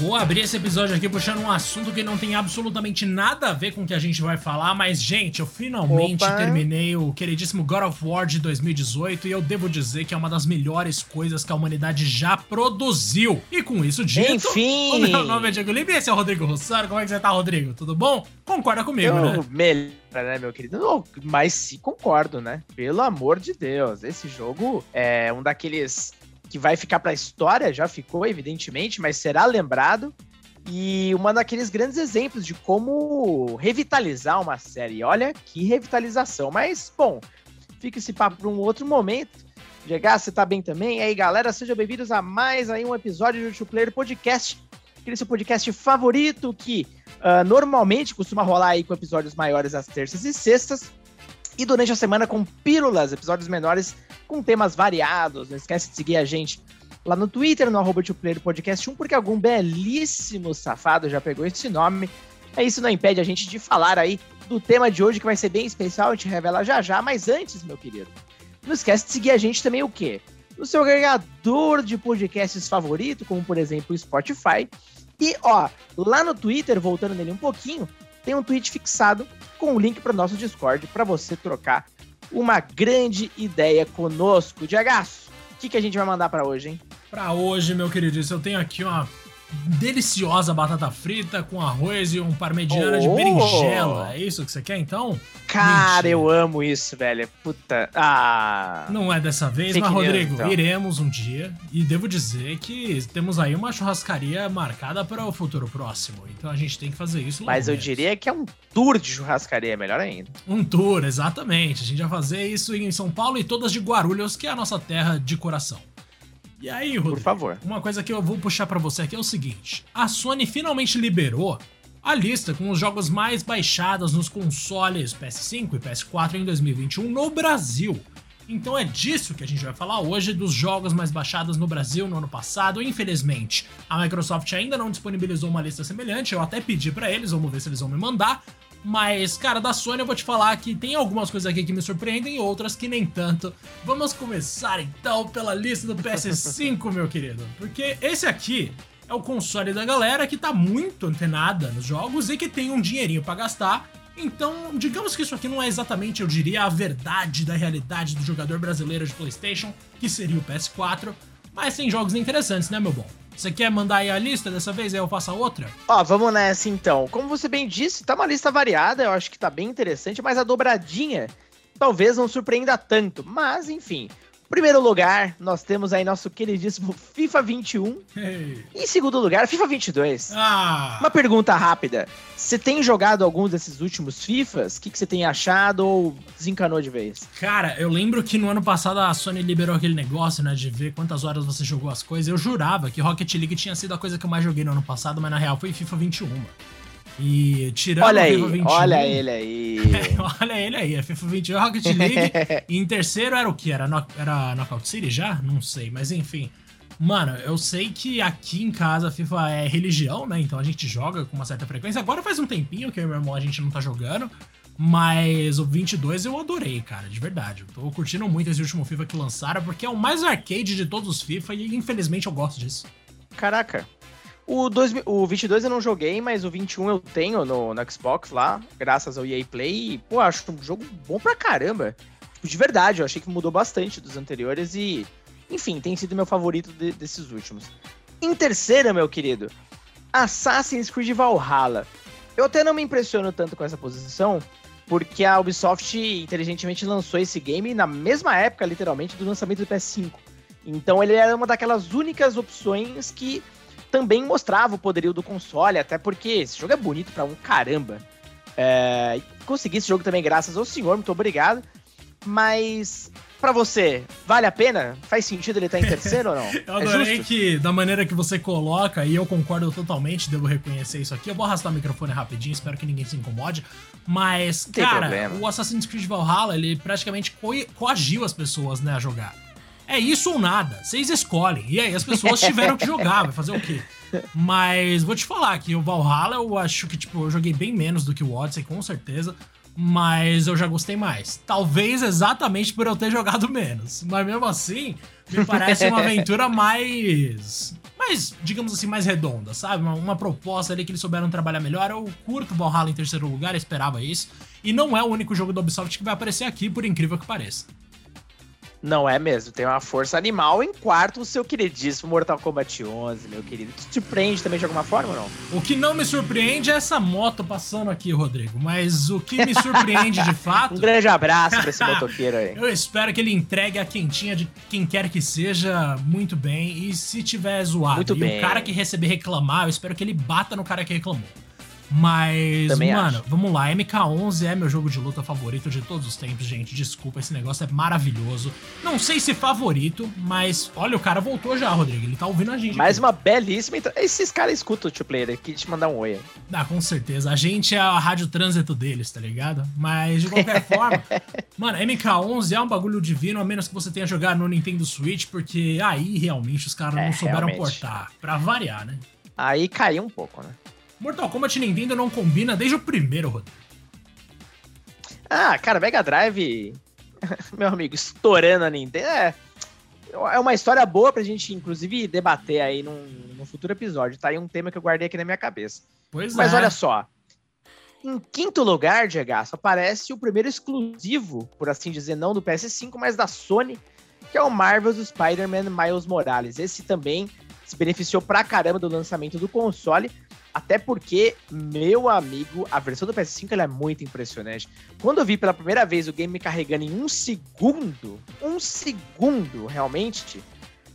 Vou abrir esse episódio aqui puxando um assunto que não tem absolutamente nada a ver com o que a gente vai falar, mas, gente, eu finalmente Opa. terminei o queridíssimo God of War de 2018 e eu devo dizer que é uma das melhores coisas que a humanidade já produziu. E com isso dito, Enfim. o meu nome é Diego Libre esse é o Rodrigo Rossaro. Como é que você tá, Rodrigo? Tudo bom? Concorda comigo, eu, né? Melhor, né, meu querido? Não, mas sim, concordo, né? Pelo amor de Deus, esse jogo é um daqueles que vai ficar para a história, já ficou, evidentemente, mas será lembrado. E uma daqueles grandes exemplos de como revitalizar uma série. Olha que revitalização. Mas, bom, fica esse papo para um outro momento. Chegar, você tá bem também? E aí, galera, sejam bem-vindos a mais aí um episódio do Two Player Podcast. Aquele seu podcast favorito que uh, normalmente costuma rolar aí com episódios maiores às terças e sextas. E durante a semana com pílulas, episódios menores com temas variados. Não esquece de seguir a gente lá no Twitter, no arroba Podcast 1, porque algum belíssimo safado já pegou esse nome. É isso não impede a gente de falar aí do tema de hoje, que vai ser bem especial, a gente revela já já, mas antes, meu querido, não esquece de seguir a gente também o quê? No seu agregador de podcasts favorito, como por exemplo o Spotify. E ó, lá no Twitter, voltando nele um pouquinho, tem um tweet fixado com o um link para o nosso Discord para você trocar uma grande ideia conosco. Diagaço, o que, que a gente vai mandar para hoje, hein? Para hoje, meu querido, eu tenho aqui uma deliciosa batata frita com arroz e um parmegiana oh. de berinjela. É isso que você quer, então? Cara, Mentira. eu amo isso, velho. Puta. Ah. Não é dessa vez, mas, Rodrigo, então. iremos um dia. E devo dizer que temos aí uma churrascaria marcada para o futuro próximo. Então a gente tem que fazer isso. Mas eu diria que é um tour de churrascaria, melhor ainda. Um tour, exatamente. A gente vai fazer isso em São Paulo e todas de Guarulhos, que é a nossa terra de coração. E aí, Rodrigo, Por favor. uma coisa que eu vou puxar para você aqui é o seguinte: a Sony finalmente liberou a lista com os jogos mais baixados nos consoles PS5 e PS4 em 2021 no Brasil. Então é disso que a gente vai falar hoje, dos jogos mais baixados no Brasil no ano passado. Infelizmente, a Microsoft ainda não disponibilizou uma lista semelhante, eu até pedi para eles, vamos ver se eles vão me mandar. Mas, cara, da Sony eu vou te falar que tem algumas coisas aqui que me surpreendem e outras que nem tanto. Vamos começar então pela lista do PS5, meu querido. Porque esse aqui é o console da galera que tá muito antenada nos jogos e que tem um dinheirinho para gastar. Então, digamos que isso aqui não é exatamente, eu diria, a verdade da realidade do jogador brasileiro de PlayStation, que seria o PS4, mas tem jogos interessantes, né, meu bom? Você quer mandar aí a lista dessa vez? Aí eu faço a outra? Ó, vamos nessa então. Como você bem disse, tá uma lista variada, eu acho que tá bem interessante, mas a dobradinha talvez não surpreenda tanto. Mas, enfim, Primeiro lugar, nós temos aí nosso queridíssimo FIFA 21. Hey. Em segundo lugar, FIFA 22. Ah. Uma pergunta rápida. Você tem jogado alguns desses últimos FIFAs? O que, que você tem achado ou desencanou de vez? Cara, eu lembro que no ano passado a Sony liberou aquele negócio, né, de ver quantas horas você jogou as coisas. Eu jurava que Rocket League tinha sido a coisa que eu mais joguei no ano passado, mas na real foi FIFA 21. E tirando olha aí, 21, olha ele aí. olha ele aí, a FIFA 21 é Rocket League. e em terceiro era o que? Era, no, era Knockout City já? Não sei, mas enfim. Mano, eu sei que aqui em casa a FIFA é religião, né? Então a gente joga com uma certa frequência. Agora faz um tempinho que eu e meu irmão a gente não tá jogando. Mas o 22 eu adorei, cara, de verdade. Eu tô curtindo muito esse último FIFA que lançaram, porque é o mais arcade de todos os FIFA e infelizmente eu gosto disso. Caraca, o, dois, o 22 eu não joguei, mas o 21 eu tenho no, no Xbox lá, graças ao EA Play. E, pô, acho um jogo bom pra caramba. Tipo, de verdade, eu achei que mudou bastante dos anteriores e, enfim, tem sido meu favorito de, desses últimos. Em terceira, meu querido, Assassin's Creed Valhalla. Eu até não me impressiono tanto com essa posição, porque a Ubisoft inteligentemente lançou esse game na mesma época, literalmente, do lançamento do PS5. Então ele era uma daquelas únicas opções que também mostrava o poderio do console, até porque esse jogo é bonito pra um caramba. É, consegui esse jogo também graças ao senhor, muito obrigado. Mas para você, vale a pena? Faz sentido ele estar tá em terceiro ou não? Eu é adorei é que, da maneira que você coloca, e eu concordo totalmente, devo reconhecer isso aqui. Eu vou arrastar o microfone rapidinho, espero que ninguém se incomode. Mas, cara, problema. o Assassin's Creed Valhalla, ele praticamente co coagiu as pessoas, né, a jogar. É isso ou nada. Vocês escolhem. E aí as pessoas tiveram que jogar, vai fazer o quê? Mas vou te falar que o Valhalla eu acho que, tipo, eu joguei bem menos do que o Odyssey, com certeza. mas eu já gostei mais. Talvez exatamente por eu ter jogado menos. Mas mesmo assim, me parece uma aventura mais. Mais, digamos assim, mais redonda, sabe? Uma, uma, proposta ali que eles souberam trabalhar melhor. Eu curto Valhalla em terceiro lugar, esperava isso. E não é o único jogo da Ubisoft que vai aparecer aqui, por incrível que pareça. Não é mesmo, tem uma força animal. Em quarto, o seu queridíssimo Mortal Kombat 11, meu querido. Te surpreende também de alguma forma ou não? O que não me surpreende é essa moto passando aqui, Rodrigo. Mas o que me surpreende de fato. um grande abraço pra esse motoqueiro aí. Eu espero que ele entregue a quentinha de quem quer que seja muito bem. E se tiver zoado muito e bem. o cara que receber reclamar, eu espero que ele bata no cara que reclamou. Mas, Também mano, acho. vamos lá. MK11 é meu jogo de luta favorito de todos os tempos, gente. Desculpa, esse negócio é maravilhoso. Não sei se favorito, mas olha, o cara voltou já, Rodrigo. Ele tá ouvindo a gente. Mais aqui. uma belíssima. Esses caras escutam o two player aqui te mandar um oi. Ah, com certeza. A gente é a rádio trânsito deles, tá ligado? Mas de qualquer forma, mano, MK11 é um bagulho divino, a menos que você tenha jogado no Nintendo Switch, porque aí realmente os caras é, não souberam realmente. portar. Pra variar, né? Aí caiu um pouco, né? Mortal Kombat Nintendo não combina desde o primeiro, Rodrigo. Ah, cara, Mega Drive, meu amigo, estourando a Nintendo. É, é uma história boa pra gente, inclusive, debater aí num, num futuro episódio. Tá aí um tema que eu guardei aqui na minha cabeça. Pois Mas é. olha só. Em quinto lugar, Diego, aparece o primeiro exclusivo, por assim dizer, não do PS5, mas da Sony, que é o Marvel's Spider-Man Miles Morales. Esse também se beneficiou pra caramba do lançamento do console, até porque, meu amigo, a versão do PS5 é muito impressionante. Quando eu vi pela primeira vez o game me carregando em um segundo, um segundo realmente,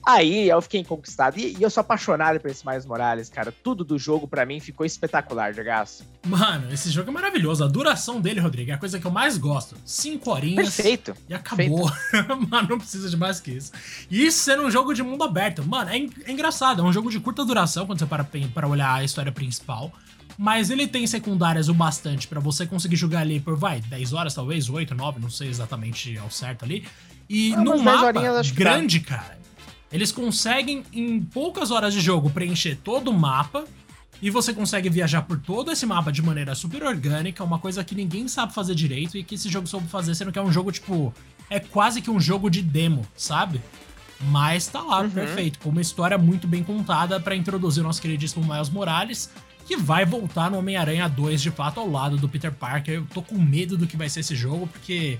Aí eu fiquei conquistado. E, e, eu sou apaixonado por esse Miles Morales, cara. Tudo do jogo para mim ficou espetacular, Jagaço. Mano, esse jogo é maravilhoso. A duração dele, Rodrigo, é a coisa que eu mais gosto. Cinco horinhas. Perfeito. E acabou. Mano, não precisa de mais que isso. E isso sendo um jogo de mundo aberto. Mano, é, é engraçado. É um jogo de curta duração quando você para para olhar a história principal. Mas ele tem secundárias o bastante para você conseguir jogar ali por, vai, 10 horas, talvez, 8, 9, não sei exatamente ao certo ali. E ah, num mapa grande, tá. cara eles conseguem, em poucas horas de jogo, preencher todo o mapa. E você consegue viajar por todo esse mapa de maneira super orgânica, uma coisa que ninguém sabe fazer direito e que esse jogo soube fazer, sendo que é um jogo, tipo, é quase que um jogo de demo, sabe? Mas tá lá, uhum. perfeito, com uma história muito bem contada para introduzir o nosso queridíssimo Miles Morales, que vai voltar no Homem-Aranha 2 de fato ao lado do Peter Parker. Eu tô com medo do que vai ser esse jogo, porque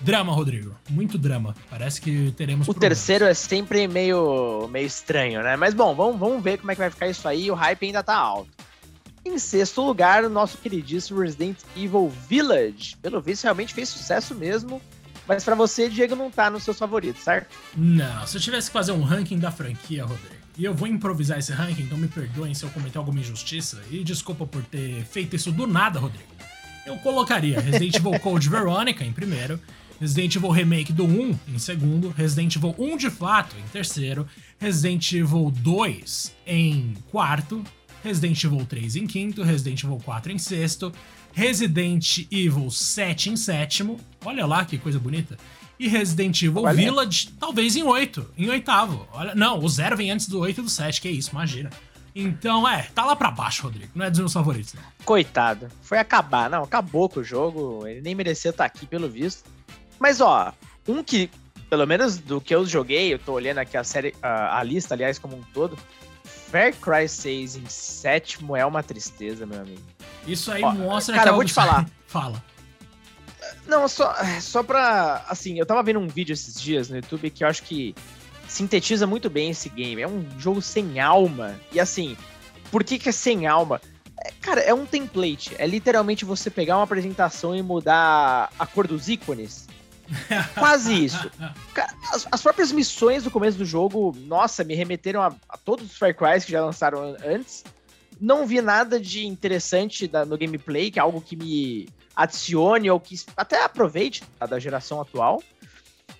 Drama, Rodrigo. Muito drama. Parece que teremos. O problemas. terceiro é sempre meio, meio estranho, né? Mas bom, vamos, vamos ver como é que vai ficar isso aí. O hype ainda tá alto. Em sexto lugar, o nosso queridíssimo Resident Evil Village. Pelo visto, realmente fez sucesso mesmo. Mas para você, Diego, não tá nos seus favoritos, certo? Não. Se eu tivesse que fazer um ranking da franquia, Rodrigo, e eu vou improvisar esse ranking, então me perdoem se eu cometer alguma injustiça. E desculpa por ter feito isso do nada, Rodrigo. Eu colocaria Resident Evil Code Veronica em primeiro. Resident Evil Remake do 1 em segundo, Resident Evil 1 de fato em terceiro, Resident Evil 2 em quarto, Resident Evil 3 em quinto, Resident Evil 4 em sexto, Resident Evil 7 em sétimo, olha lá que coisa bonita, e Resident Evil Olha. Village talvez em oito, em oitavo. Olha, não, o zero vem antes do 8 e do 7, que é isso, imagina. Então, é, tá lá pra baixo, Rodrigo. Não é dos meus favoritos, não. Coitado. Foi acabar. Não, acabou com o jogo. Ele nem merecia estar aqui, pelo visto. Mas, ó, um que, pelo menos do que eu joguei, eu tô olhando aqui a série, a, a lista, aliás, como um todo. Far Cry 6 em sétimo é uma tristeza, meu amigo. Isso aí ó, mostra cara, que. Cara, vou te falar. Fala. Não, só, só pra. Assim, eu tava vendo um vídeo esses dias no YouTube que eu acho que sintetiza muito bem esse game. É um jogo sem alma. E assim, por que, que é sem alma? É, cara, é um template. É literalmente você pegar uma apresentação e mudar a cor dos ícones. Quase isso. As, as, próprias missões do começo do jogo, nossa, me remeteram a, a todos os Far Cry que já lançaram antes. Não vi nada de interessante da, no gameplay, que é algo que me adicione ou que até aproveite tá, da geração atual.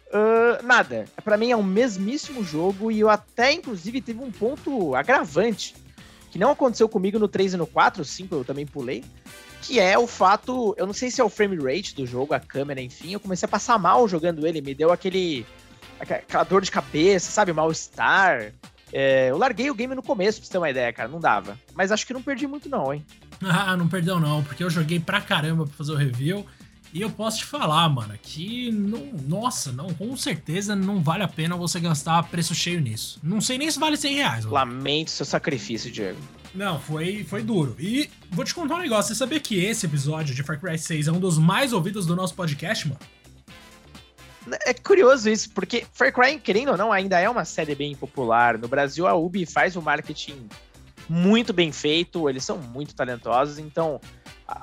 Uh, nada. Para mim é um mesmíssimo jogo e eu até, inclusive, teve um ponto agravante que não aconteceu comigo no 3 e no 4, o 5 eu também pulei, que é o fato, eu não sei se é o frame rate do jogo, a câmera, enfim, eu comecei a passar mal jogando ele, me deu aquele aquela dor de cabeça, sabe, mal-estar. É, eu larguei o game no começo, pra você ter uma ideia, cara, não dava. Mas acho que não perdi muito não, hein. Ah, não perdeu não, porque eu joguei pra caramba pra fazer o review E eu posso te falar, mano, que não, nossa, não, com certeza não vale a pena você gastar preço cheio nisso. Não sei nem se vale 100 reais. Mano. Lamento seu sacrifício, Diego. Não, foi, foi duro. E vou te contar um negócio. Você sabia que esse episódio de Far Cry 6 é um dos mais ouvidos do nosso podcast, mano? É curioso isso, porque Far Cry, querendo ou não, ainda é uma série bem popular. No Brasil, a Ubi faz o marketing muito bem feito, eles são muito talentosos, então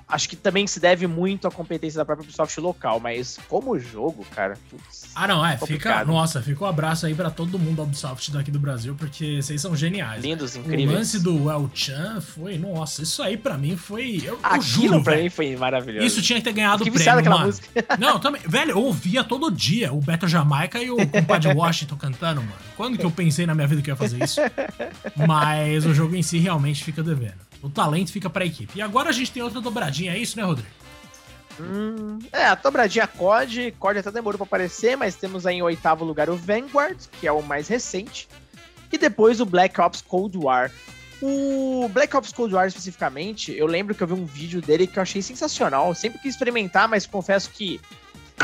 acho que também se deve muito à competência da própria Ubisoft local, mas como jogo, cara. Putz, ah, não, é. Fica, nossa, fica um abraço aí para todo mundo da Ubisoft daqui do Brasil, porque vocês são geniais. Lindos, né? incríveis. O lance do El Chan foi, nossa, isso aí para mim foi. Eu, Aquilo eu juro, pra véio, mim foi maravilhoso. Isso tinha que ter ganhado o prêmio. Aquela mano. música. Não, também. Velho, eu ouvia todo dia o Beto Jamaica e o compadre Washington cantando, mano. Quando que eu pensei na minha vida que eu ia fazer isso? Mas o jogo em si realmente fica devendo. O talento fica pra equipe. E agora a gente tem outra dobradinha, é isso, né, Rodrigo? Hum, é, a dobradinha COD. COD até demorou pra aparecer, mas temos aí em oitavo lugar o Vanguard, que é o mais recente. E depois o Black Ops Cold War. O Black Ops Cold War especificamente, eu lembro que eu vi um vídeo dele que eu achei sensacional. Eu sempre quis experimentar, mas confesso que,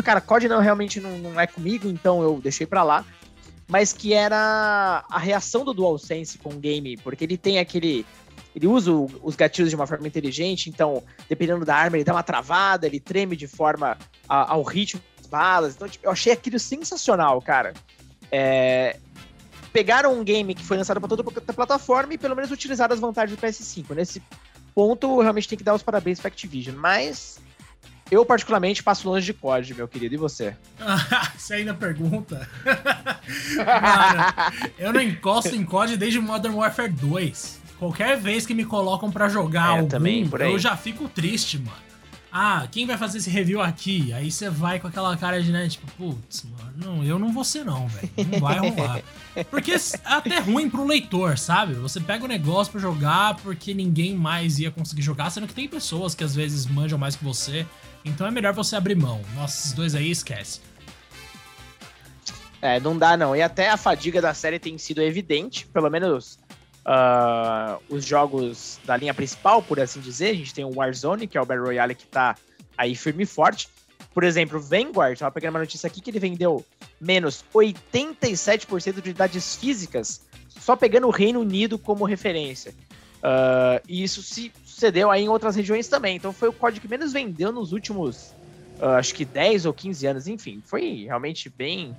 cara, COD não realmente não, não é comigo, então eu deixei pra lá. Mas que era a reação do DualSense com o game, porque ele tem aquele ele usa os gatilhos de uma forma inteligente, então, dependendo da arma, ele dá uma travada, ele treme de forma a, ao ritmo das balas. Então, tipo, eu achei aquilo sensacional, cara. É... Pegaram um game que foi lançado para toda a plataforma e pelo menos utilizaram as vantagens do PS5. Nesse ponto, realmente tem que dar os parabéns para Activision. Mas eu, particularmente, passo longe de COD, meu querido. E você? você ainda pergunta? Mano, eu não encosto em COD desde Modern Warfare 2. Qualquer vez que me colocam para jogar é, algum, também, eu já fico triste, mano. Ah, quem vai fazer esse review aqui? Aí você vai com aquela cara de, né, tipo, putz, mano, não, eu não vou ser não, velho. Não vai rolar. Porque é até ruim pro leitor, sabe? Você pega o negócio para jogar porque ninguém mais ia conseguir jogar, sendo que tem pessoas que às vezes manjam mais que você. Então é melhor você abrir mão. Nossa, esses dois aí esquece. É, não dá não. E até a fadiga da série tem sido evidente, pelo menos uh, os jogos da linha principal, por assim dizer. A gente tem o Warzone, que é o Battle Royale que tá aí firme e forte. Por exemplo, o Vanguard, tava pegando uma notícia aqui que ele vendeu menos 87% de unidades físicas, só pegando o Reino Unido como referência. Uh, e isso se sucedeu aí em outras regiões também. Então foi o código que menos vendeu nos últimos, uh, acho que 10 ou 15 anos. Enfim, foi realmente bem,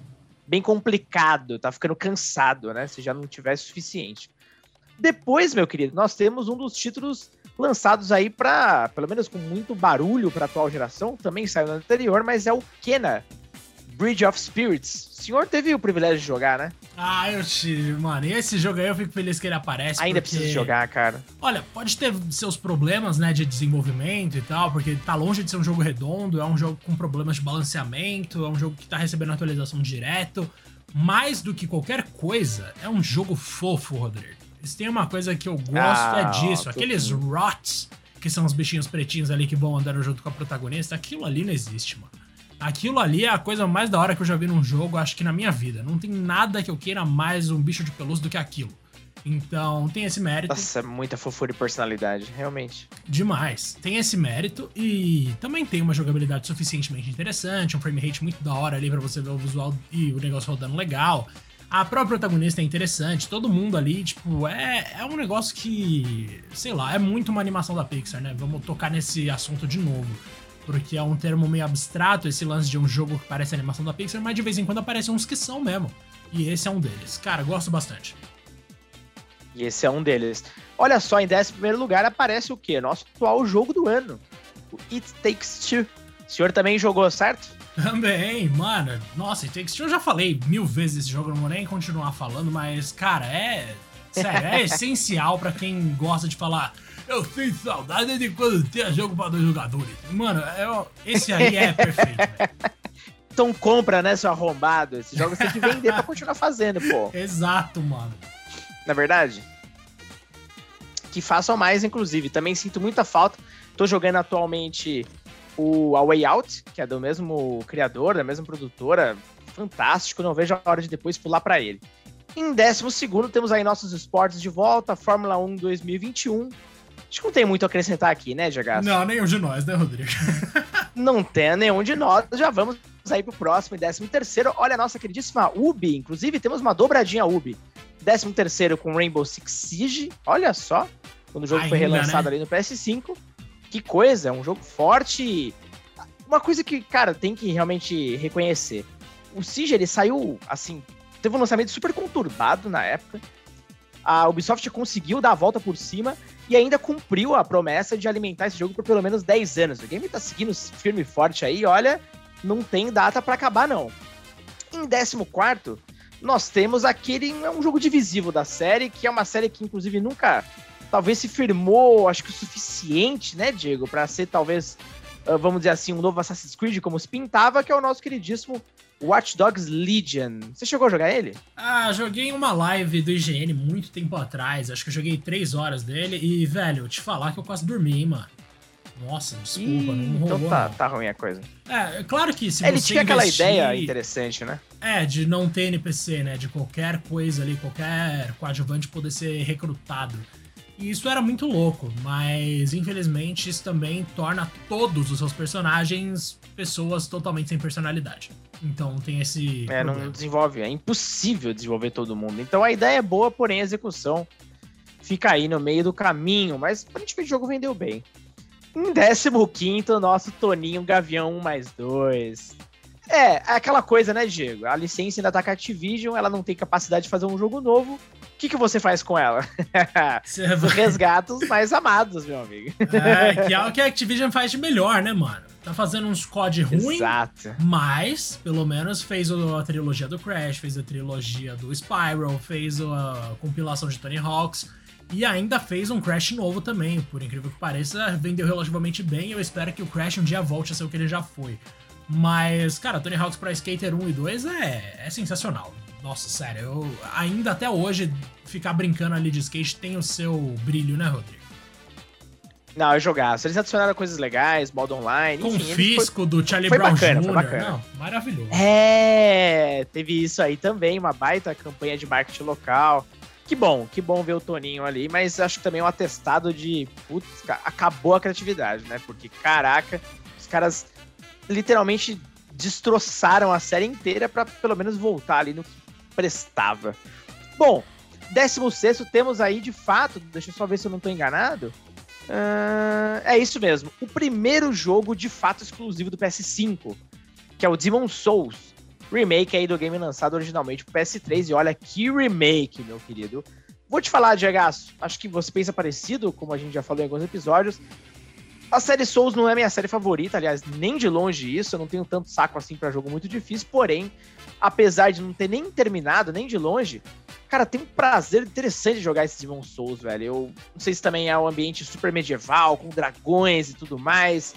bem complicado. Tá ficando cansado, né? Se já não tivesse suficiente. Depois, meu querido, nós temos um dos títulos lançados aí para, pelo menos com muito barulho para atual geração, também saiu no anterior, mas é o Kena Bridge of Spirits. O senhor teve o privilégio de jogar, né? Ah, eu tive, mano. E esse jogo aí eu fico feliz que ele aparece. Ainda porque... precisa jogar, cara. Olha, pode ter seus problemas, né, de desenvolvimento e tal, porque tá longe de ser um jogo redondo, é um jogo com problemas de balanceamento, é um jogo que tá recebendo atualização direto. Mais do que qualquer coisa, é um jogo fofo, Rodrigo. Se tem uma coisa que eu gosto é ah, é disso. Aqueles rots, que são os bichinhos pretinhos ali que vão andando junto com a protagonista, aquilo ali não existe, mano. Aquilo ali é a coisa mais da hora que eu já vi num jogo, acho que na minha vida. Não tem nada que eu queira mais um bicho de pelúcia do que aquilo. Então, tem esse mérito. Nossa, é muita fofura e personalidade, realmente. Demais. Tem esse mérito e também tem uma jogabilidade suficientemente interessante, um frame rate muito da hora ali para você ver o visual e o negócio rodando legal. A própria protagonista é interessante, todo mundo ali, tipo, é, é um negócio que, sei lá, é muito uma animação da Pixar, né? Vamos tocar nesse assunto de novo. Porque é um termo meio abstrato esse lance de um jogo que parece animação da Pixar, mas de vez em quando aparecem uns que são mesmo. E esse é um deles. Cara, gosto bastante. E esse é um deles. Olha só, em 11 lugar aparece o quê? Nosso atual jogo do ano. O It Takes Two. O senhor também jogou, certo? Também, mano. Nossa, eu já falei mil vezes desse jogo, não vou nem continuar falando, mas, cara, é. Sério, é essencial para quem gosta de falar. Eu sinto saudade de quando tinha jogo para dois jogadores. Mano, é, esse aí é perfeito. Então compra, né, seu arrombado? Esse jogo você tem que vender pra continuar fazendo, pô. Exato, mano. Na é verdade? Que façam mais, inclusive. Também sinto muita falta. Tô jogando atualmente o A Way Out, que é do mesmo criador, da mesma produtora, fantástico, não vejo a hora de depois pular para ele. Em décimo segundo, temos aí nossos esportes de volta, Fórmula 1 2021. Acho que não tem muito a acrescentar aqui, né, Jagaço? Não, nenhum de nós, né, Rodrigo? Não tem nenhum de nós, já vamos aí pro próximo e décimo terceiro. Olha a nossa queridíssima Ubi, inclusive temos uma dobradinha Ubi. Décimo terceiro com Rainbow Six Siege, olha só, quando o jogo Ainda, foi relançado né? ali no PS5. Que coisa, é um jogo forte. Uma coisa que, cara, tem que realmente reconhecer. O Siege, ele saiu, assim, teve um lançamento super conturbado na época. A Ubisoft conseguiu dar a volta por cima e ainda cumpriu a promessa de alimentar esse jogo por pelo menos 10 anos. O game tá seguindo firme e forte aí, olha, não tem data para acabar não. Em 14 nós temos aquele é um jogo divisivo da série, que é uma série que inclusive nunca talvez se firmou, acho que o suficiente, né, Diego, para ser talvez ah, vamos dizer assim, um novo Assassin's Creed como se pintava, que é o nosso queridíssimo Watch Dogs Legion. Você chegou a jogar ele? Ah, joguei uma live do IGN muito tempo atrás. Acho que eu joguei três horas dele e, velho, te falar que eu quase dormi, hein, mano. Nossa, desculpa, Ih, não rolou. Então tá, tá ruim a coisa. É, claro que se Ele você tinha aquela ideia interessante, né? É, de não ter NPC, né? De qualquer coisa ali, qualquer coadjuvante poder ser recrutado. E isso era muito louco, mas infelizmente isso também torna todos os seus personagens pessoas totalmente sem personalidade. Então tem esse. É, problema. não desenvolve, é impossível desenvolver todo mundo. Então a ideia é boa, porém a execução fica aí no meio do caminho, mas aparentemente o jogo vendeu bem. Em 15, nosso Toninho Gavião 1 mais 2. É, é aquela coisa, né, Diego? A licença ainda tá com a Activision, ela não tem capacidade de fazer um jogo novo. O que, que você faz com ela? Os mais amados, meu amigo. É, que é o que a Activision faz de melhor, né, mano? Tá fazendo uns COD ruim, Exato. mas pelo menos fez a trilogia do Crash, fez a trilogia do Spiral, fez a compilação de Tony Hawks e ainda fez um Crash novo também. Por incrível que pareça, vendeu relativamente bem. Eu espero que o Crash um dia volte a ser o que ele já foi. Mas, cara, Tony Hawk's Pro Skater 1 e 2 é, é sensacional. Nossa, sério, eu ainda até hoje ficar brincando ali de skate tem o seu brilho, né, Rodrigo? Não, eu jogaço. Eles adicionaram coisas legais, modo online. Confisco do Charlie foi Brown bacana, Jr. Foi bacana. Não, maravilhoso. É, teve isso aí também, uma baita campanha de marketing local. Que bom, que bom ver o Toninho ali, mas acho que também é um atestado de. Putz, acabou a criatividade, né? Porque, caraca, os caras literalmente destroçaram a série inteira para pelo menos voltar ali no que prestava. Bom, 16 temos aí de fato, deixa eu só ver se eu não tô enganado. Uh, é isso mesmo. O primeiro jogo de fato exclusivo do PS5, que é o Demon Souls, remake aí do game lançado originalmente pro PS3. E olha que remake, meu querido. Vou te falar, Diego, acho que você pensa parecido, como a gente já falou em alguns episódios. A série Souls não é minha série favorita, aliás, nem de longe isso. Eu não tenho tanto saco assim para jogo muito difícil. Porém, apesar de não ter nem terminado, nem de longe, cara, tem um prazer interessante jogar esse Demon Souls, velho. Eu não sei se também é um ambiente super medieval, com dragões e tudo mais.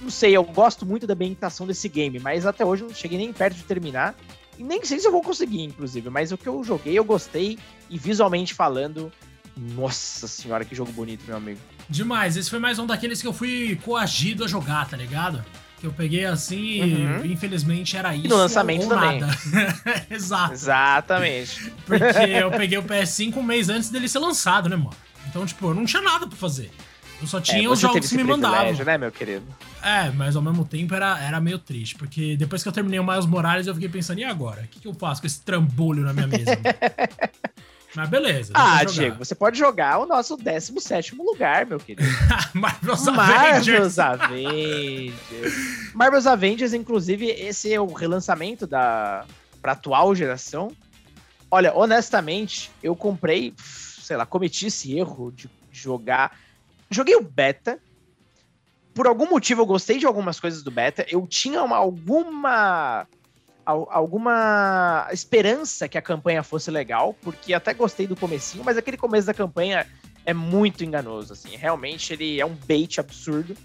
Não sei, eu gosto muito da ambientação desse game, mas até hoje eu não cheguei nem perto de terminar. E nem sei se eu vou conseguir, inclusive. Mas o que eu joguei, eu gostei. E visualmente falando, nossa senhora, que jogo bonito, meu amigo. Demais. Esse foi mais um daqueles que eu fui coagido a jogar, tá ligado? Que eu peguei assim uhum. e infelizmente era isso. E no lançamento também. Exato. Exatamente. Porque eu peguei o PS5 um mês antes dele ser lançado, né, mano? Então, tipo, eu não tinha nada pra fazer. Eu só tinha é, os jogos que me mandavam. né, meu querido? É, mas ao mesmo tempo era, era meio triste, porque depois que eu terminei o Miles Morales, eu fiquei pensando, e agora? O que, que eu faço com esse trambolho na minha mesa? Mas beleza. Ah, Diego, você pode jogar o nosso 17 lugar, meu querido. Marvel's Avengers. Marvel's Avengers. Marvel's Avengers, inclusive, esse é o relançamento da pra atual geração. Olha, honestamente, eu comprei, sei lá, cometi esse erro de jogar. Joguei o beta. Por algum motivo eu gostei de algumas coisas do beta. Eu tinha uma, alguma alguma esperança que a campanha fosse legal, porque até gostei do comecinho, mas aquele começo da campanha é muito enganoso, assim, realmente ele é um bait absurdo.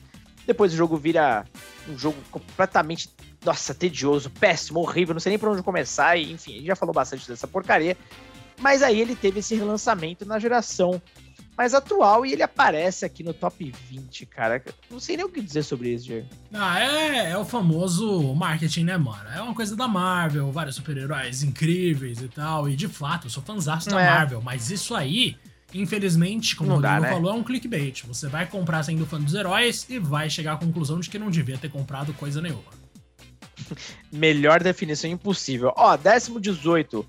Depois o jogo vira um jogo completamente, nossa, tedioso, péssimo, horrível, não sei nem por onde começar, e enfim, a gente já falou bastante dessa porcaria. Mas aí ele teve esse relançamento na geração mais atual e ele aparece aqui no top 20, cara. Não sei nem o que dizer sobre isso, Diego. Ah, é, é o famoso marketing, né, mano? É uma coisa da Marvel, vários super-heróis incríveis e tal. E de fato, eu sou fãzão da é. Marvel, mas isso aí Infelizmente, como o Rodrigo né? falou, é um clickbait. Você vai comprar sendo fã dos heróis e vai chegar à conclusão de que não devia ter comprado coisa nenhuma. Melhor definição impossível. Ó, décimo 18.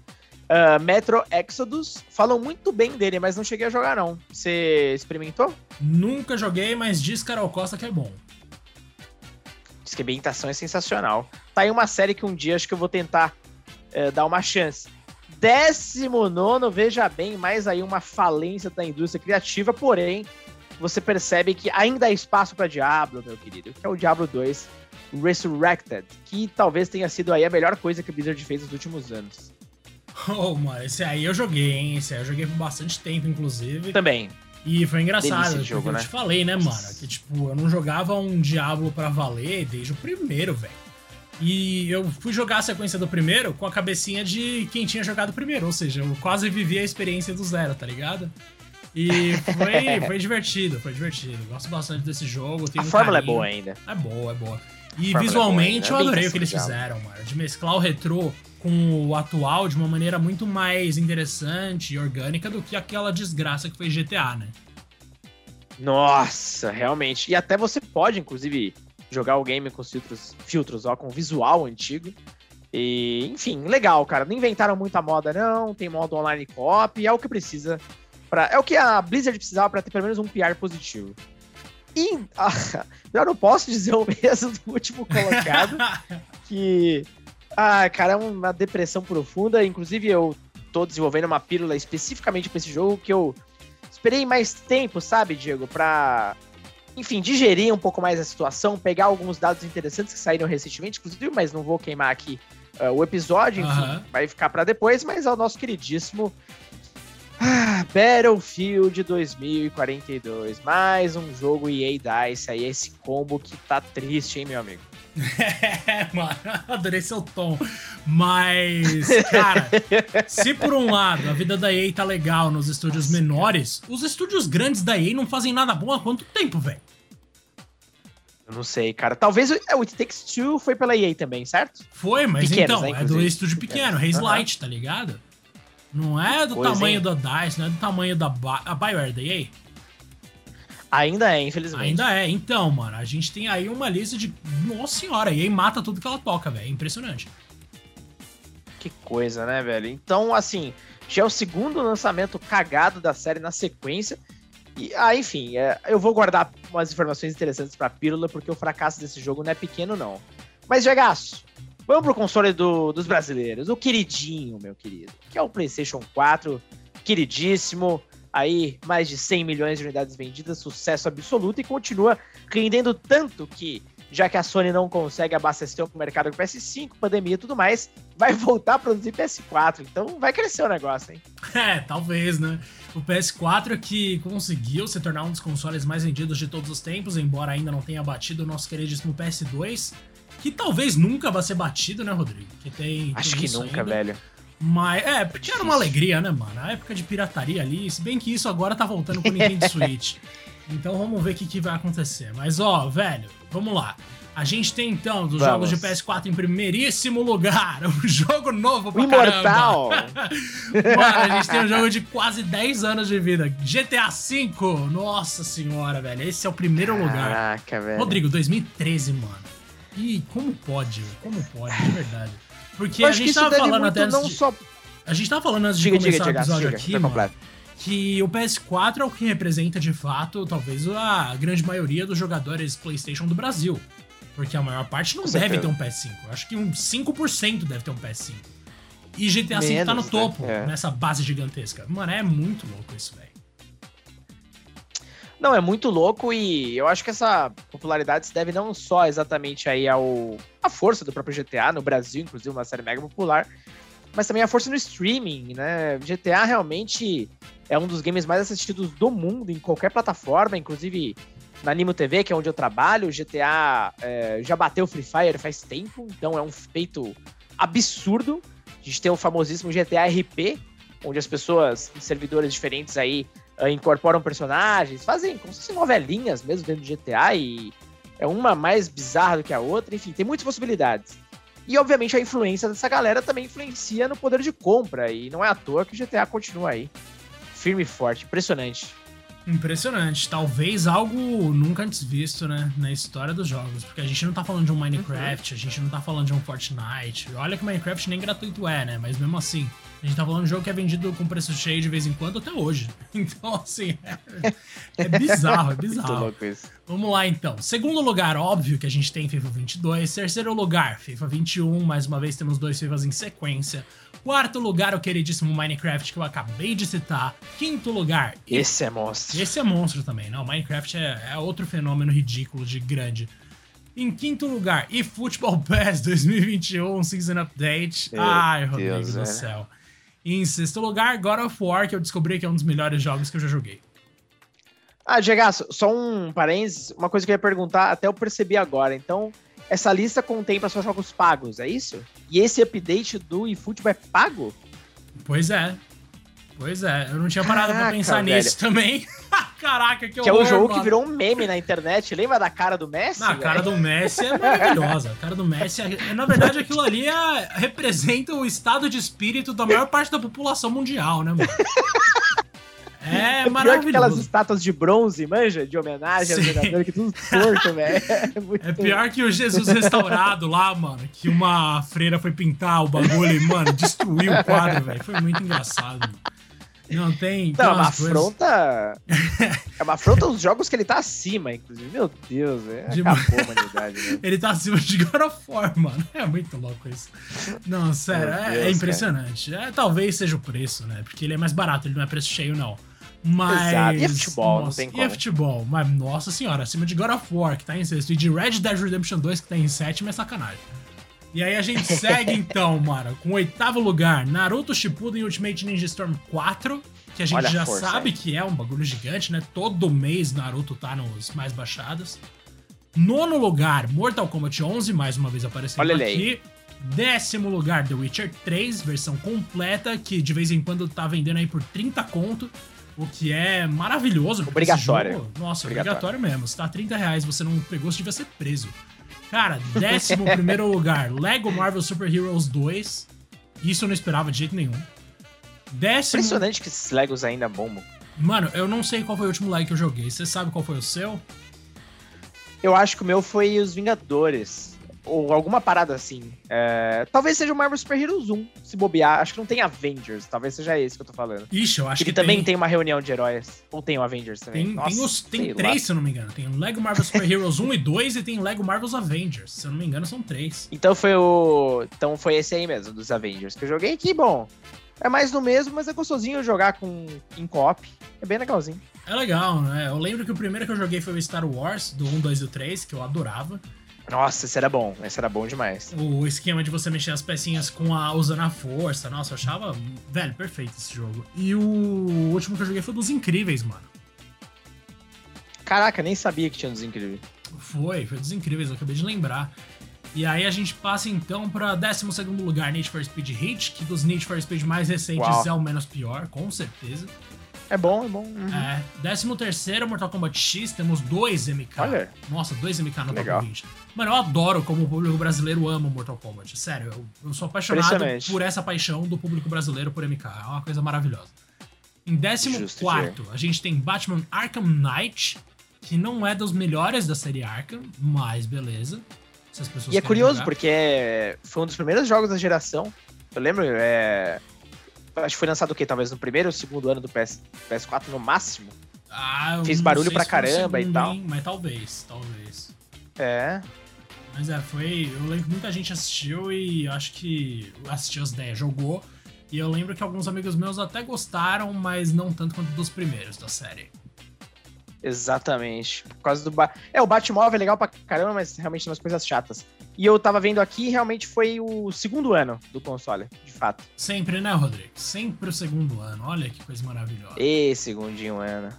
Uh, Metro Exodus, falam muito bem dele, mas não cheguei a jogar não. Você experimentou? Nunca joguei, mas diz Carol Costa que é bom. Diz que a ambientação é sensacional. Tá aí uma série que um dia acho que eu vou tentar uh, dar uma chance. Décimo nono, veja bem, mais aí uma falência da indústria criativa, porém, você percebe que ainda há espaço para Diablo, meu querido, que é o Diablo 2 Resurrected, que talvez tenha sido aí a melhor coisa que a Blizzard fez nos últimos anos. Oh, mano, esse aí eu joguei, hein? Esse aí eu joguei por bastante tempo, inclusive. Também. E foi engraçado, porque jogo, eu né? te falei, né, mano? Que, tipo, eu não jogava um Diablo pra valer desde o primeiro, velho. E eu fui jogar a sequência do primeiro com a cabecinha de quem tinha jogado primeiro, ou seja, eu quase vivi a experiência do zero, tá ligado? E foi, foi divertido, foi divertido. Gosto bastante desse jogo. a fórmula é boa ainda. É boa, é boa. E visualmente é boa, eu adorei o que eles fizeram, mano. De mesclar o retrô com o atual de uma maneira muito mais interessante e orgânica do que aquela desgraça que foi GTA, né? Nossa, realmente. E até você pode, inclusive, jogar o game com filtros, filtros ó, com visual antigo. E, enfim, legal, cara. Não inventaram muita moda, não. Tem modo online co-op, é o que precisa. Pra, é o que a Blizzard precisava para ter pelo menos um PR positivo. E ah, eu não posso dizer o mesmo do último colocado, que ah, cara, é uma depressão profunda. Inclusive, eu tô desenvolvendo uma pílula especificamente para esse jogo que eu esperei mais tempo, sabe, Diego, pra, enfim, digerir um pouco mais a situação, pegar alguns dados interessantes que saíram recentemente, inclusive, mas não vou queimar aqui uh, o episódio, enfim, uhum. vai ficar para depois, mas é o nosso queridíssimo ah, Battlefield 2042. Mais um jogo EA DICE aí, esse combo que tá triste, hein, meu amigo? É, mano, adorei seu tom. Mas, cara, se por um lado a vida da EA tá legal nos estúdios Nossa, menores, cara. os estúdios grandes da EA não fazem nada bom há quanto tempo, velho? Eu não sei, cara. Talvez o It Takes Two foi pela EA também, certo? Foi, mas Pequenos, então, né, é do estúdio pequeno, Haze Light, tá ligado? Não é do pois tamanho da DICE, não é do tamanho da a BioWare da EA. Ainda é, infelizmente. Ainda é. Então, mano, a gente tem aí uma lista de. Nossa senhora, e aí mata tudo que ela toca, velho. É impressionante. Que coisa, né, velho? Então, assim, já é o segundo lançamento cagado da série na sequência. E, ah, enfim, é, eu vou guardar umas informações interessantes pra Pílula, porque o fracasso desse jogo não é pequeno, não. Mas, Jegaço, vamos pro console do, dos brasileiros. O queridinho, meu querido. Que é o PlayStation 4, queridíssimo aí mais de 100 milhões de unidades vendidas, sucesso absoluto e continua rendendo tanto que já que a Sony não consegue abastecer o mercado com PS5, pandemia e tudo mais, vai voltar a produzir PS4. Então vai crescer o negócio, hein? É, talvez, né? O PS4 é que conseguiu se tornar um dos consoles mais vendidos de todos os tempos, embora ainda não tenha batido o nosso queridíssimo PS2, que talvez nunca vá ser batido, né, Rodrigo? Que tem Acho que nunca, ainda. velho. Mas, é, porque era uma alegria, né, mano? A época de pirataria ali, se bem que isso agora tá voltando com o Nintendo Switch. Então vamos ver o que, que vai acontecer. Mas, ó, velho, vamos lá. A gente tem então dos Vamos. jogos de PS4 em primeiríssimo lugar, um jogo novo pra Imortal. caramba. Mano, a gente tem um jogo de quase 10 anos de vida, GTA V. Nossa senhora, velho, esse é o primeiro Caraca, lugar. Caraca, velho. Rodrigo, 2013, mano. E como pode? Como pode, de verdade. Porque a gente tava falando até não de... só... A gente tava falando antes de começar diga, o episódio diga, aqui, mano, que o PS4 é o que representa de fato, talvez, a grande maioria dos jogadores PlayStation do Brasil. Porque a maior parte não Com deve certeza. ter um PS5. Eu acho que uns 5% deve ter um PS5. E GTA V tá no né? topo, né? é. nessa base gigantesca. Mano, é muito louco isso, velho. Não, é muito louco e eu acho que essa popularidade se deve não só exatamente aí ao a força do próprio GTA no Brasil, inclusive uma série mega popular, mas também a força no streaming, né? GTA realmente é um dos games mais assistidos do mundo em qualquer plataforma, inclusive na Animo TV, que é onde eu trabalho, o GTA é, já bateu o Free Fire faz tempo, então é um feito absurdo. A gente tem o famosíssimo GTA RP, onde as pessoas em servidores diferentes aí uh, incorporam personagens, fazem como se fossem novelinhas mesmo dentro do GTA e é uma mais bizarra do que a outra, enfim, tem muitas possibilidades. E obviamente a influência dessa galera também influencia no poder de compra, e não é à toa que o GTA continua aí firme e forte. Impressionante. Impressionante. Talvez algo nunca antes visto, né? Na história dos jogos. Porque a gente não tá falando de um Minecraft, uhum. a gente não tá falando de um Fortnite. Olha que Minecraft nem gratuito é, né? Mas mesmo assim, a gente tá falando de um jogo que é vendido com preço cheio de vez em quando até hoje. Então, assim, é, é bizarro, é bizarro. Vamos lá, então. Segundo lugar, óbvio que a gente tem FIFA 22. Terceiro lugar, FIFA 21. Mais uma vez, temos dois FIFAs em sequência. Quarto lugar, o queridíssimo Minecraft que eu acabei de citar. Quinto lugar. Esse é monstro. Esse é monstro também, não. Minecraft é, é outro fenômeno ridículo de grande. Em quinto lugar, e Football Pass 2021 Season Update. Meu Ai, Rodrigo Deus, do é. céu. E em sexto lugar, God of War, que eu descobri que é um dos melhores jogos que eu já joguei. Ah, Diego, só um parênteses, uma coisa que eu ia perguntar, até eu percebi agora. Então, essa lista contempla só jogos pagos, é isso? E esse update do eFootball é pago? Pois é. Pois é, eu não tinha parado Caraca, pra pensar velho. nisso também. Caraca, que Que é um jogo mano. que virou um meme na internet. Lembra da cara do Messi? Não, a cara do Messi é maravilhosa. A cara do Messi, é... na verdade, aquilo ali é... representa o estado de espírito da maior parte da população mundial, né, mano? É, é maravilhoso. aquelas estátuas de bronze, manja? De homenagem ao jogador, que tudo torto, velho. É, é, pior que o Jesus restaurado lá, mano. Que uma freira foi pintar o bagulho e, mano, destruiu o quadro, velho. Foi muito engraçado, mano. Não tem. Não, é uma afronta. é uma afronta os jogos que ele tá acima, inclusive. Meu Deus, é, de... acabou a humanidade. Né? ele tá acima de God of War, mano. É muito louco isso. Não, sério, é, Deus, é, impressionante. É, talvez seja o preço, né? Porque ele é mais barato, ele não é preço cheio, não. Mas. Exato. E é futebol, nossa, não tem como. E é futebol, mas nossa senhora, acima de God of War, que tá em sexto, e de Red Dead Redemption 2, que tá em sétimo, é sacanagem. E aí a gente segue então, mano, com o oitavo lugar, Naruto Shippuden Ultimate Ninja Storm 4, que a gente Olha já a força, sabe que é um bagulho gigante, né? Todo mês Naruto tá nos mais baixados. Nono lugar, Mortal Kombat 11, mais uma vez aparecendo Olha aqui. Décimo lugar, The Witcher 3, versão completa, que de vez em quando tá vendendo aí por 30 conto. O que é maravilhoso. Obrigatório. Jogo, nossa, obrigatório. obrigatório mesmo. Se tá 30 reais você não pegou, você devia ser preso. Cara, décimo primeiro lugar, Lego Marvel Super Heroes 2. Isso eu não esperava de jeito nenhum. Décimo... Impressionante que esses Legos ainda bombam. Mano, eu não sei qual foi o último Lego que eu joguei. Você sabe qual foi o seu? Eu acho que o meu foi Os Vingadores ou alguma parada assim. É, talvez seja o Marvel Super Heroes 1, se bobear. Acho que não tem Avengers, talvez seja esse que eu tô falando. Ixi, eu acho que, que também tem... tem uma reunião de heróis. Ou tem o Avengers também. Tem, Nossa, tem, os, tem três, lá. se eu não me engano. Tem o Lego Marvel Super Heroes 1 e 2 e tem o Lego Marvel's Avengers. Se eu não me engano, são três. Então foi o. Então foi esse aí mesmo, dos Avengers, que eu joguei. Que bom. É mais do mesmo, mas é gostosinho jogar com em co-op. É bem legalzinho. É legal, né? Eu lembro que o primeiro que eu joguei foi o Star Wars, do 1, 2 e 3, que eu adorava. Nossa, esse era bom. Esse era bom demais. O esquema de você mexer as pecinhas com a, usando a força. Nossa, eu achava, velho, perfeito esse jogo. E o último que eu joguei foi dos Incríveis, mano. Caraca, nem sabia que tinha dos Incríveis. Foi, foi dos Incríveis, eu acabei de lembrar. E aí a gente passa então para 12 lugar Need for Speed Hit, que dos Need for Speed mais recentes Uau. é o menos pior, com certeza. É bom, é bom. Uhum. É. 13 Mortal Kombat X, temos dois MK. Olha. Nossa, dois MK no Legal. top 20. Mano, eu adoro como o público brasileiro ama Mortal Kombat. Sério, eu, eu sou apaixonado por essa paixão do público brasileiro por MK. É uma coisa maravilhosa. Em 14, a gente tem Batman Arkham Knight, que não é dos melhores da série Arkham, mas beleza. e é curioso, jogar. porque foi um dos primeiros jogos da geração. Eu lembro, é, acho que foi lançado o quê? Talvez no primeiro ou segundo ano do PS, PS4 no máximo. Ah, Fez barulho pra caramba e tal. mas talvez, talvez. É. Mas é, foi. Eu lembro que muita gente assistiu e acho que assistiu as 10, jogou. E eu lembro que alguns amigos meus até gostaram, mas não tanto quanto dos primeiros da série. Exatamente. Por causa do. Ba... É, o Batmóvel é legal pra caramba, mas realmente tem umas coisas chatas. E eu tava vendo aqui, realmente foi o segundo ano do console, de fato. Sempre, né, Rodrigo? Sempre o segundo ano. Olha que coisa maravilhosa. E segundinho ano.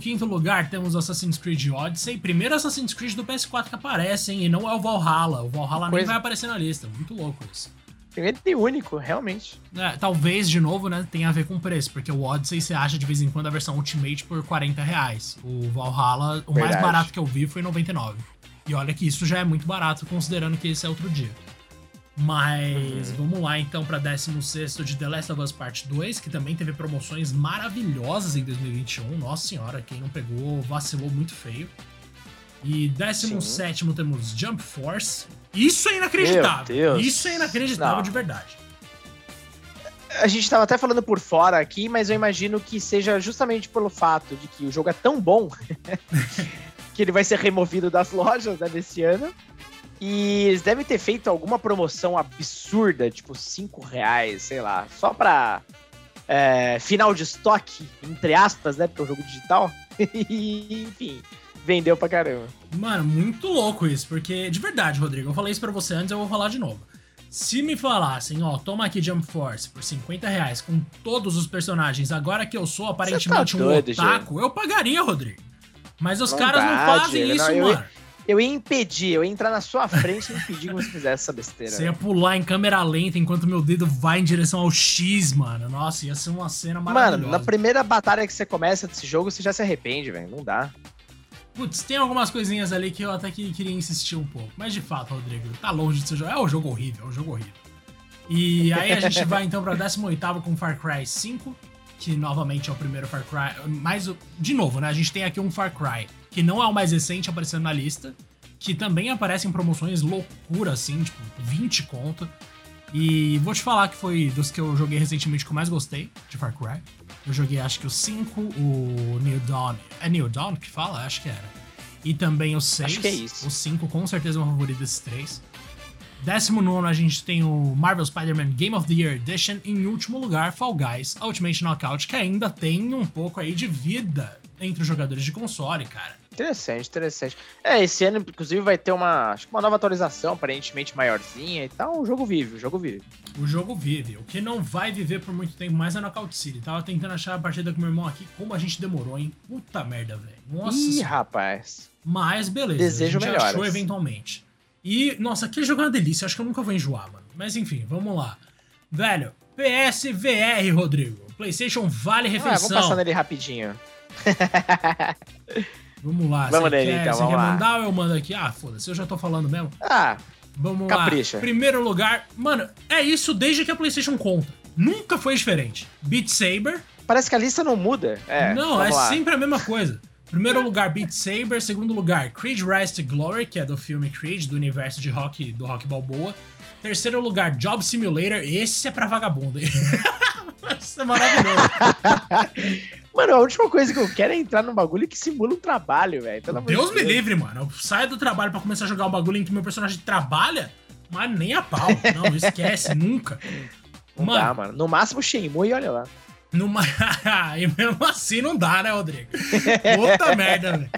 15 lugar temos Assassin's Creed Odyssey. Primeiro Assassin's Creed do PS4 que aparece, hein? E não é o Valhalla. O Valhalla coisa... nem vai aparecer na lista. Muito louco isso. Primeiro e único, realmente. É, talvez, de novo, né, tenha a ver com o preço, porque o Odyssey você acha de vez em quando a versão Ultimate por 40 reais. O Valhalla, o Verdade. mais barato que eu vi foi 99. E olha que isso já é muito barato, considerando que esse é outro dia. Mas uhum. vamos lá então para 16 de The Last of Us Part 2, que também teve promoções maravilhosas em 2021. Nossa senhora, quem não pegou vacilou muito feio. E 17 temos Jump Force. Isso é inacreditável. Isso é inacreditável não. de verdade. A gente estava até falando por fora aqui, mas eu imagino que seja justamente pelo fato de que o jogo é tão bom que ele vai ser removido das lojas né, desse ano. E eles devem ter feito alguma promoção absurda, tipo 5 reais, sei lá, só pra é, final de estoque, entre aspas, né? Porque é um jogo digital. enfim, vendeu pra caramba. Mano, muito louco isso, porque de verdade, Rodrigo, eu falei isso pra você antes, eu vou falar de novo. Se me falassem, ó, toma aqui Jump Force por 50 reais com todos os personagens, agora que eu sou aparentemente tá doido, um otaku, gente. eu pagaria, Rodrigo. Mas os não caras dá, não fazem Diego, isso, não, mano. Eu eu ia impedir, eu ia entrar na sua frente e impedir que você fizesse essa besteira. Você ia pular em câmera lenta enquanto meu dedo vai em direção ao X, mano. Nossa, ia ser uma cena maravilhosa. Mano, na primeira batalha que você começa desse jogo, você já se arrepende, velho. Não dá. Putz, tem algumas coisinhas ali que eu até que queria insistir um pouco. Mas de fato, Rodrigo, tá longe de ser jogo. É um jogo horrível, é um jogo horrível. E aí a gente vai então pra 18 com Far Cry 5, que novamente é o primeiro Far Cry. Mas, de novo, né? A gente tem aqui um Far Cry que não é o mais recente aparecendo na lista, que também aparece em promoções loucura, assim, tipo, 20 conto. E vou te falar que foi dos que eu joguei recentemente que eu mais gostei de Far Cry. Eu joguei acho que o 5, o New Dawn. É New Dawn que fala? Acho que era. E também o 6. Acho que é isso. O 5 com certeza é o meu favorito desses três. 19 a gente tem o Marvel Spider-Man Game of the Year Edition. Em último lugar, Fall Guys Ultimate Knockout, que ainda tem um pouco aí de vida entre os jogadores de console, cara. Interessante, interessante. É, esse ano, inclusive, vai ter uma, acho que uma nova atualização, aparentemente maiorzinha e tal. O jogo vive, o jogo vive. O jogo vive. O que não vai viver por muito tempo mais é Knockout City. Tava tentando achar a partida com meu irmão aqui, como a gente demorou, hein? Puta merda, velho. Nossa. Ih, rapaz. Mas beleza. Desejo a gente achou eventualmente. E, nossa, aquele jogo é uma delícia. Acho que eu nunca vou enjoar, mano. Mas enfim, vamos lá. Velho, PSVR, Rodrigo. PlayStation Vale Refeição. Ah, vamos passar nele rapidinho. vamos lá. Vamos nele, quer, então. Você vamos quer lá. mandar ou eu mando aqui? Ah, foda-se, eu já tô falando mesmo. Ah, Vamos capricha. lá. Primeiro lugar. Mano, é isso desde que a PlayStation conta. Nunca foi diferente. Beat Saber. Parece que a lista não muda. É, não, é lá. sempre a mesma coisa. Primeiro lugar, Beat Saber. Segundo lugar, Creed Rise to Glory, que é do filme Creed, do universo de rock, do rock balboa. Terceiro lugar, Job Simulator. Esse é pra vagabundo. Isso é maravilhoso. Mano, a última coisa que eu quero é entrar num bagulho que simula um trabalho, velho. Deus me livre, mano. Eu saio do trabalho para começar a jogar um bagulho em que meu personagem trabalha, mas nem a pau. Não, esquece, nunca. Não mano, dá, mano. No máximo Shenmue e olha lá. Numa... e mesmo assim não dá, né, Rodrigo? Puta merda, velho.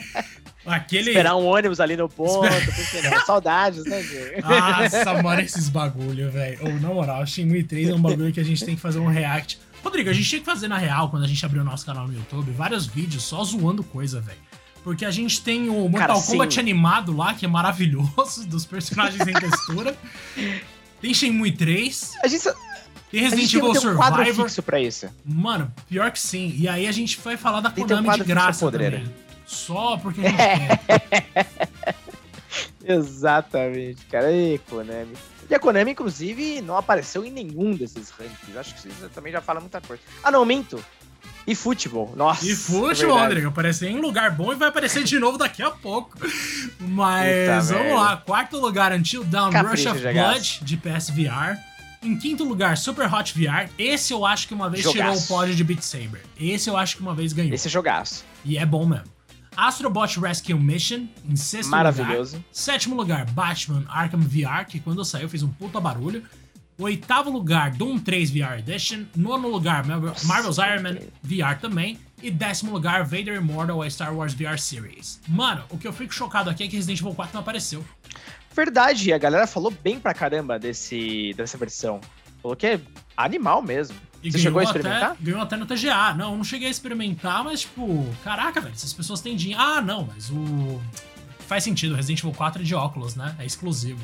Aquele... Esperar um ônibus ali no ponto, Esper... Saudades, né, gente? Nossa, mano, esses bagulho, velho. Ou, na moral, Shenmue 3 é um bagulho que a gente tem que fazer um react. Rodrigo, a gente tinha que fazer na real, quando a gente abriu o nosso canal no YouTube, vários vídeos só zoando coisa, velho. Porque a gente tem o Mortal Cara, Kombat animado lá, que é maravilhoso, dos personagens em textura. Tem Shenmue 3. A gente... Tem Resident Evil Survivor. Um fixo pra isso. Mano, pior que sim. E aí a gente vai falar da Konami um de graça também. Só porque a gente quer. Exatamente, cara. E Konami. E a Konami, inclusive, não apareceu em nenhum desses rankings. Acho que isso também já fala muita coisa. Ah, não, minto. E futebol, nossa. E futebol, é Rodrigo, apareceu em lugar bom e vai aparecer de novo daqui a pouco. Mas Eita, vamos merda. lá, quarto lugar, Until Down Rush of Blood, de PSVR. Em quinto lugar, Super Hot VR. Esse eu acho que uma vez jogaço. tirou o pódio de Beat Saber. Esse eu acho que uma vez ganhou. Esse é jogaço. E é bom mesmo. Astrobot Rescue Mission, em sexto Maravilhoso. lugar. Sétimo lugar, Batman Arkham VR, que quando saiu fez um puta barulho. Oitavo lugar, Doom 3 VR Edition. Nono lugar, Marvel's Iron Man VR também. E décimo lugar, Vader Immortal, a Star Wars VR Series. Mano, o que eu fico chocado aqui é que Resident Evil 4 não apareceu. Verdade, a galera falou bem pra caramba desse, dessa versão. Falou que é animal mesmo. E Você chegou a experimentar? Até, ganhou até no TGA. Não, não cheguei a experimentar, mas tipo, caraca, velho, essas pessoas têm dinheiro. Ah, não, mas o. Faz sentido, Resident Evil 4 é de óculos, né? É exclusivo.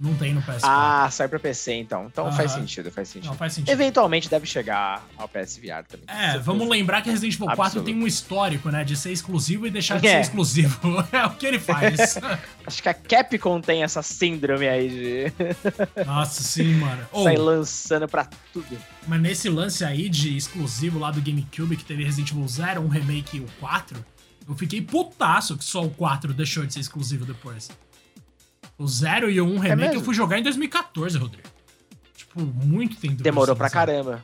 Não tem no PS4. Ah, sai pra PC então. Então faz sentido, faz sentido. não faz sentido. Eventualmente deve chegar ao PSVR também. É, vamos lembrar que Resident Evil 4 Absoluto. tem um histórico, né? De ser exclusivo e deixar de É. ser exclusivo. É o que ele faz. Acho que a Capcom tem essa síndrome aí de Nossa, sim, mano. Ô, sair lançando pra tudo. mas nesse lance aí de exclusivo lá do GameCube, que teve Resident Evil 0, um remake e o 4, eu fiquei putaço que só o 4 deixou de ser exclusivo depois. O 0 e o 1 remake eu mesmo? fui jogar em 2014, Rodrigo. Tipo, muito tempo Demorou de pra lançar. caramba.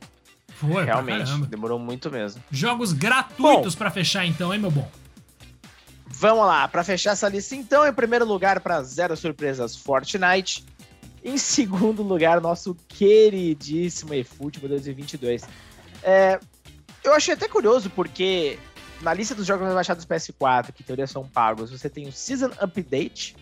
Foi, pra Realmente, caramba. demorou muito mesmo. Jogos gratuitos pra fechar então, hein, meu bom? Vamos lá, pra fechar essa lista então, em primeiro lugar, pra zero surpresas, Fortnite. Em segundo lugar, nosso queridíssimo eFootball 2022. É, eu achei até curioso porque na lista dos jogos mais baixados do PS4, que em teoria são pagos, você tem o Season Update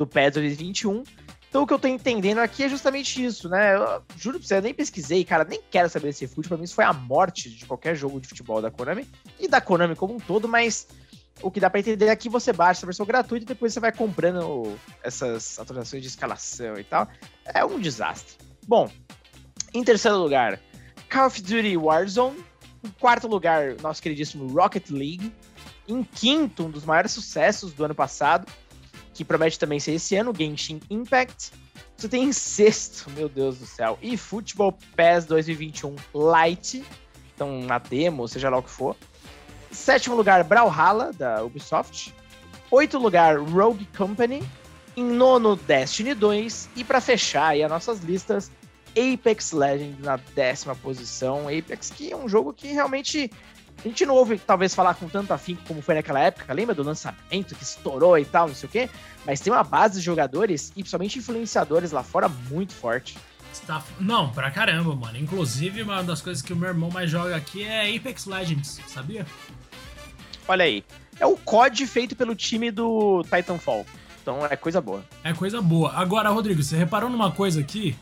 do PES 2021. Então o que eu tô entendendo aqui é justamente isso, né? Eu juro pra você, eu nem pesquisei, cara, nem quero saber desse futebol. Pra mim isso foi a morte de qualquer jogo de futebol da Konami e da Konami como um todo, mas o que dá pra entender é que você baixa essa versão gratuita e depois você vai comprando essas atualizações de escalação e tal. É um desastre. Bom, em terceiro lugar, Call of Duty Warzone. Em quarto lugar, nosso queridíssimo Rocket League. Em quinto, um dos maiores sucessos do ano passado, que promete também ser esse ano, Genshin Impact. Você tem em sexto, meu Deus do céu, e Football PES 2021 Lite. Então, na demo, seja lá o que for. Sétimo lugar, Brawlhalla, da Ubisoft. Oito lugar, Rogue Company. Em nono, Destiny 2. E para fechar aí as nossas listas, Apex Legends na décima posição. Apex, que é um jogo que realmente a gente não ouve talvez falar com tanto afinco como foi naquela época. Lembra do lançamento que estourou e tal, não sei o quê? Mas tem uma base de jogadores e principalmente influenciadores lá fora muito forte. Está- Não, pra caramba, mano. Inclusive, uma das coisas que o meu irmão mais joga aqui é Apex Legends, sabia? Olha aí. É o COD feito pelo time do Titanfall. Então é coisa boa. É coisa boa. Agora, Rodrigo, você reparou numa coisa aqui?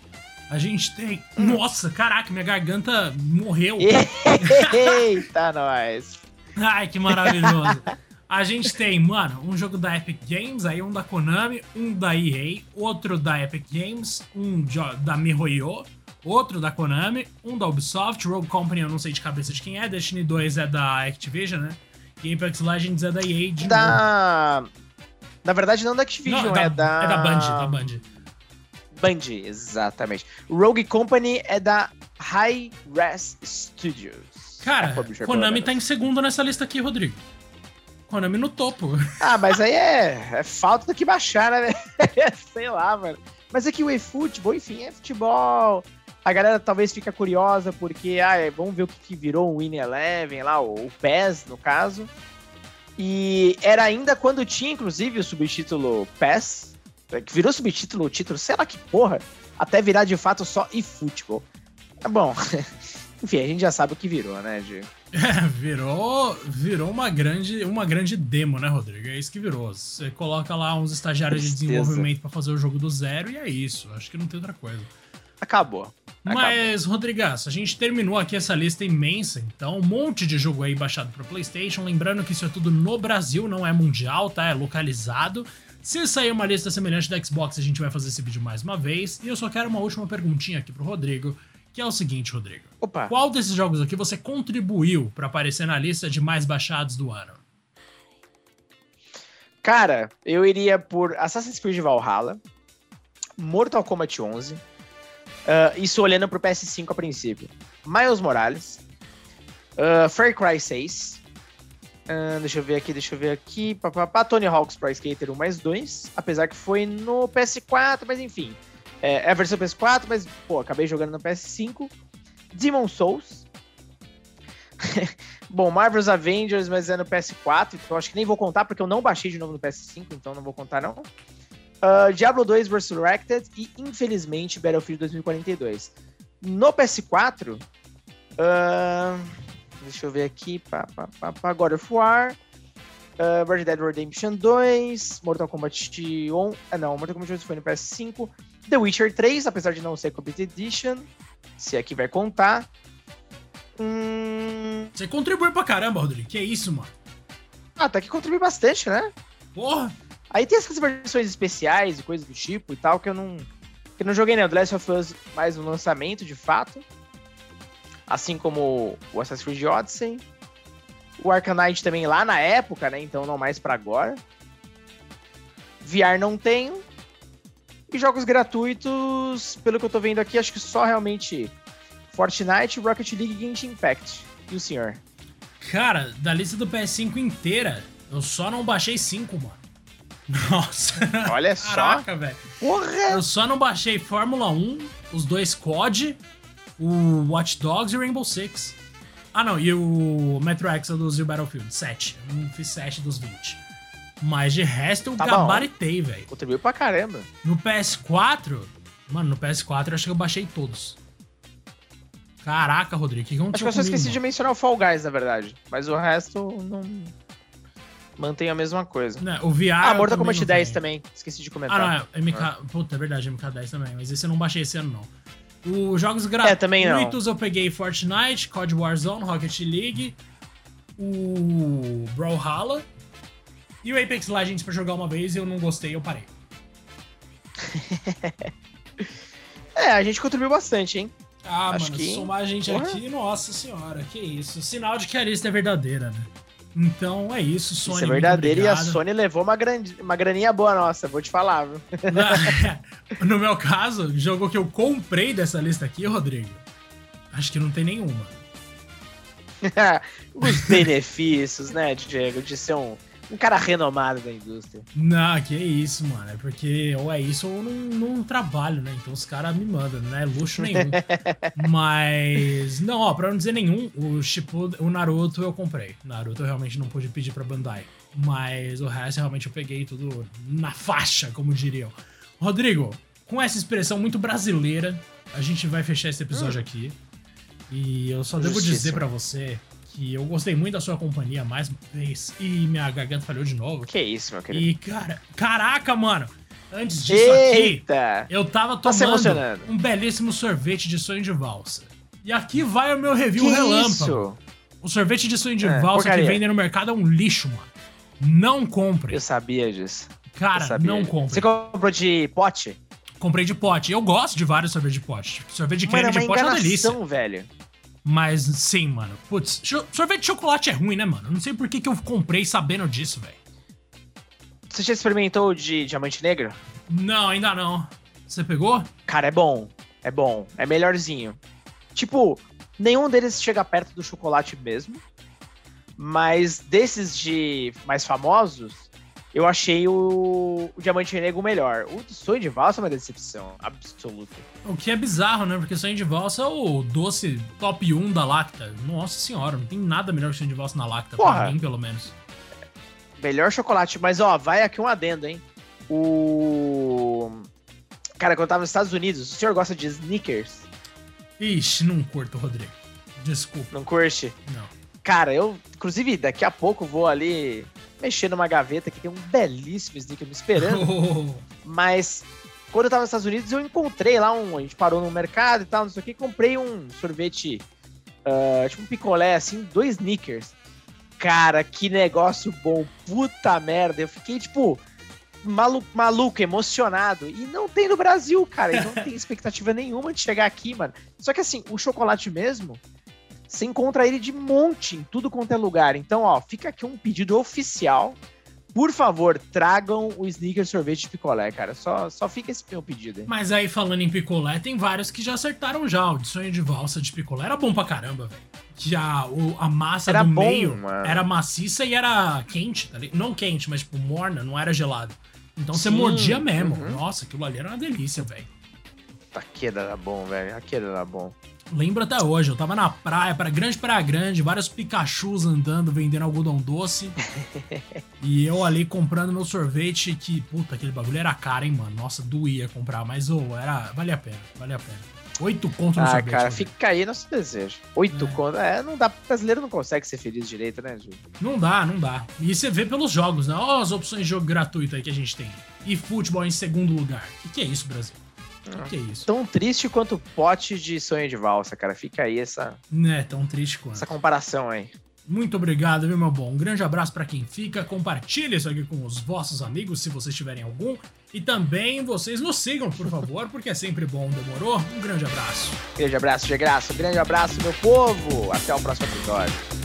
A gente tem. Nossa, caraca, minha garganta morreu. Eita, nós. Ai, que maravilhoso. A gente tem, mano, um jogo da Epic Games, aí um da Konami, um da EA, outro da Epic Games, um da MiHoYo, outro da Konami, um da Ubisoft, Rogue Company eu não sei de cabeça de quem é, Destiny 2 é da Activision, né? E Apex Legends é da EA de novo. Da. Na verdade, não da Activision, Não, é da. É da Band, da Band. Band, exatamente. Rogue Company é da High Res Studios. Cara, É publisher, Konami tá em segundo nessa lista aqui, Rodrigo. Konami no topo. Ah, mas aí é, é falta do que baixar, né? Sei lá, mano. Mas é que o eFootball, enfim, é futebol. A galera talvez fica curiosa porque, ah, é, vamos ver o que, que virou o Win Eleven lá, o, o PES, no caso. E era ainda quando tinha, inclusive, o subtítulo PES, é, que virou subtítulo, o título, sei lá que porra, até virar de fato só eFootball. É bom. Enfim, a gente já sabe o que virou, né, Diego? É, virou, virou uma grande, uma grande demo, né, Rodrigo? É isso que virou. Você coloca lá uns estagiários de desenvolvimento pra fazer o jogo do zero e é isso. Acho que não tem outra coisa. Acabou. Acabou. Mas, Rodrigaço, a gente terminou aqui essa lista imensa, então um monte de jogo aí baixado pro PlayStation. Lembrando que isso é tudo no Brasil, não é mundial, tá? É localizado. Se sair uma lista semelhante da Xbox, a gente vai fazer esse vídeo mais uma vez. E eu só quero uma última perguntinha aqui pro Rodrigo, que é o seguinte, Rodrigo. Opa. Qual desses jogos aqui você contribuiu pra aparecer na lista de mais baixados do ano? Cara, eu iria por Assassin's Creed Valhalla, Mortal Kombat 11, ah, isso olhando pro PS5 a princípio. Miles Morales, ah, Far Cry 6, ah, deixa eu ver aqui, deixa eu ver aqui, papapá, Tony Hawk's Pro Skater 1 mais 2, apesar que foi no PS4, mas enfim, é, é a versão PS4, mas pô, acabei jogando no PS5, Demon Souls, Bom, Marvel's Avengers, mas é no PS4, então acho que nem vou contar, porque eu não baixei de novo no PS5, então não vou contar não. Ah, Diablo 2 Resurrected e, infelizmente, Battlefield 2042. No PS4, ah, deixa eu ver aqui, pá, pá, pá, pá, God of War, ah, Red Dead Redemption 2, Mortal Kombat 1, ah não, Mortal Kombat 2 foi no PS5, The Witcher 3, apesar de não ser Complete Edition, se aqui vai contar. Hum, Você contribuiu pra caramba, Rodrigo. Que isso, mano? ah, tá que contribui bastante, né? Porra! Aí tem essas versões especiais e coisas do tipo e tal que eu não, Que não joguei, né? O The Last of Us mais um lançamento, de fato. Assim como o Assassin's Creed Odyssey. O Arcanite também lá na época, né? Então não mais para agora. VR não tenho. E jogos gratuitos, pelo que eu tô vendo aqui, acho que só realmente Fortnite, Rocket League e Genshin Impact. E o senhor? Cara, da lista do PS5 inteira, eu só não baixei 5, mano. Nossa. Olha só. Caraca, velho. Porra! Eu só não baixei Fórmula 1, os dois COD, o Watch Dogs e o Rainbow Six. Ah, não, e o Metro Exodus e o Battlefield, 7. Eu não fiz 7 dos 20. Mas de resto eu Tá gabaritei, velho. Contribuiu pra caramba. No PS4, mano, no PS4 eu acho que eu baixei todos. Caraca, Rodrigo, o que Acho aconteceu que eu só esqueci de mano? mencionar o Fall Guys, na verdade. Mas o resto não. Mantém a mesma coisa. Né, o VR. Ah, Mortal Kombat não 10 tenho. também. Esqueci de comentar. Ah, não, é MK. Puta, é verdade, MK10 também. Mas esse eu não baixei esse ano, não. Os jogos gratuitos É, também não. eu peguei Fortnite, COD Warzone, Rocket League, o Brawlhalla e o Apex Legends pra jogar uma vez e eu não gostei, eu parei. É, a gente contribuiu bastante, hein? Ah, Acho mano, que- somar a gente Porra. aqui, nossa senhora, que isso. Sinal de que a lista é verdadeira, né? Então é isso, Sony. Isso é verdadeiro e a. Sony levou uma, grande, uma graninha boa nossa, vou te falar, viu? no meu caso, jogo que eu comprei dessa lista aqui, Rodrigo, acho que não tem nenhuma. Os benefícios, né, Diego, de ser um, um cara renomado da indústria. Não, que isso, mano. É porque ou é isso ou não, não trabalho, né? Então os caras me mandam, não é luxo nenhum. Mas, não, ó, pra não dizer nenhum, o Shippuden, o Naruto eu comprei. Naruto eu realmente não pude pedir pra Bandai. Mas o resto realmente eu peguei tudo na faixa, como diriam. Rodrigo, com essa expressão muito brasileira, a gente vai fechar esse episódio aqui. E eu só devo dizer pra você que eu gostei muito da sua companhia mais uma vez. E minha garganta falhou de novo. Que isso, meu querido. E, cara, caraca, mano. Antes disso aqui, Eita! eu tava Tá tomando emocionando. um belíssimo sorvete de sonho de valsa. E aqui vai o meu review Que relâmpago. isso? O sorvete de sonho de É, valsa que porcaria. vendem no mercado é um lixo, mano. Não compre. Eu sabia disso. Cara, sabia não disso. compre. Você comprou de pote? Comprei de pote. Eu gosto de vários sorvetes de pote. Sorvete de creme é de pote é uma delícia. velho. Mas sim, mano. Putz, sorvete de chocolate é ruim, né, mano? Não sei por que, que eu comprei sabendo disso, velho. Você já experimentou de diamante negro? Não, ainda não. Você pegou? Cara, é bom. É bom. É melhorzinho. Tipo, nenhum deles chega perto do chocolate mesmo. Mas desses de mais famosos, eu achei o, o diamante negro melhor. O sonho de valsa é uma decepção absoluta. O que é bizarro, né? Porque sonho de valsa é o doce top 1 da Lacta. Nossa senhora, não tem nada melhor que sonho de valsa na Lacta, pra Porra. mim, pelo menos. Melhor chocolate. Mas, ó, vai aqui um adendo, hein? O. Cara, quando eu tava nos Estados Unidos, o senhor gosta de sneakers? Ixi, não curto, Rodrigo. Desculpa, Não curte? não. Cara, eu, inclusive, daqui a pouco vou ali mexer numa gaveta que tem um belíssimo sneaker me esperando. Mas quando eu tava nos Estados Unidos, eu encontrei lá um. A gente parou no mercado e tal, não sei o que, comprei um sorvete, ah, tipo um picolé, assim, dois sneakers. Cara, que negócio bom, puta merda. Eu fiquei, tipo, malu maluco, emocionado. E não tem no Brasil, cara. E não tem expectativa nenhuma de chegar aqui, mano. Só que assim, o chocolate mesmo, você encontra ele de monte em tudo quanto é lugar. Então, ó, fica aqui um pedido oficial. Por favor, tragam o sneaker sorvete de picolé, cara. Só, só fica esse meu pedido aí. Mas aí, falando em picolé, tem vários que já acertaram já. O de sonho de valsa de picolé era bom pra caramba, velho. Já o, a massa Era do bom, meio mano. era maciça e era quente, tá? Não quente, mas tipo morna, não era gelado. Então você Sim, mordia mesmo. uhum. Nossa, aquilo ali era uma delícia, velho. Aquele era bom, velho. Aquele era bom. Lembro até hoje, eu tava na praia, para grande praia grande, vários Pikachus andando, vendendo algodão doce. e eu ali comprando meu sorvete, que, puta, aquele bagulho era caro, hein, mano. Nossa, doía comprar, mas, ô, era, valia a pena, valia a pena. Oito conto no Ah, sorvete. cara, Rodrigo. fica aí nosso desejo. Oito É. conto. É, não dá. Brasileiro não consegue ser feliz direito, né, Ju? Não dá, não dá. E você vê pelos jogos, né? Ó as opções de jogo gratuito aí que a gente tem. E futebol em segundo lugar. O que, que é isso, Brasil? O que, é isso? Tão triste quanto o pote de sonho de valsa, cara. Fica aí essa, Não é tão triste quanto. essa comparação aí. Muito obrigado, viu, meu bom? Um grande abraço para quem fica. Compartilhe isso aqui com os vossos amigos, se vocês tiverem algum. E também vocês nos sigam, por favor, porque é sempre bom. Demorou? Um grande abraço. Grande abraço de graça. Grande abraço, meu povo. Até o próximo episódio.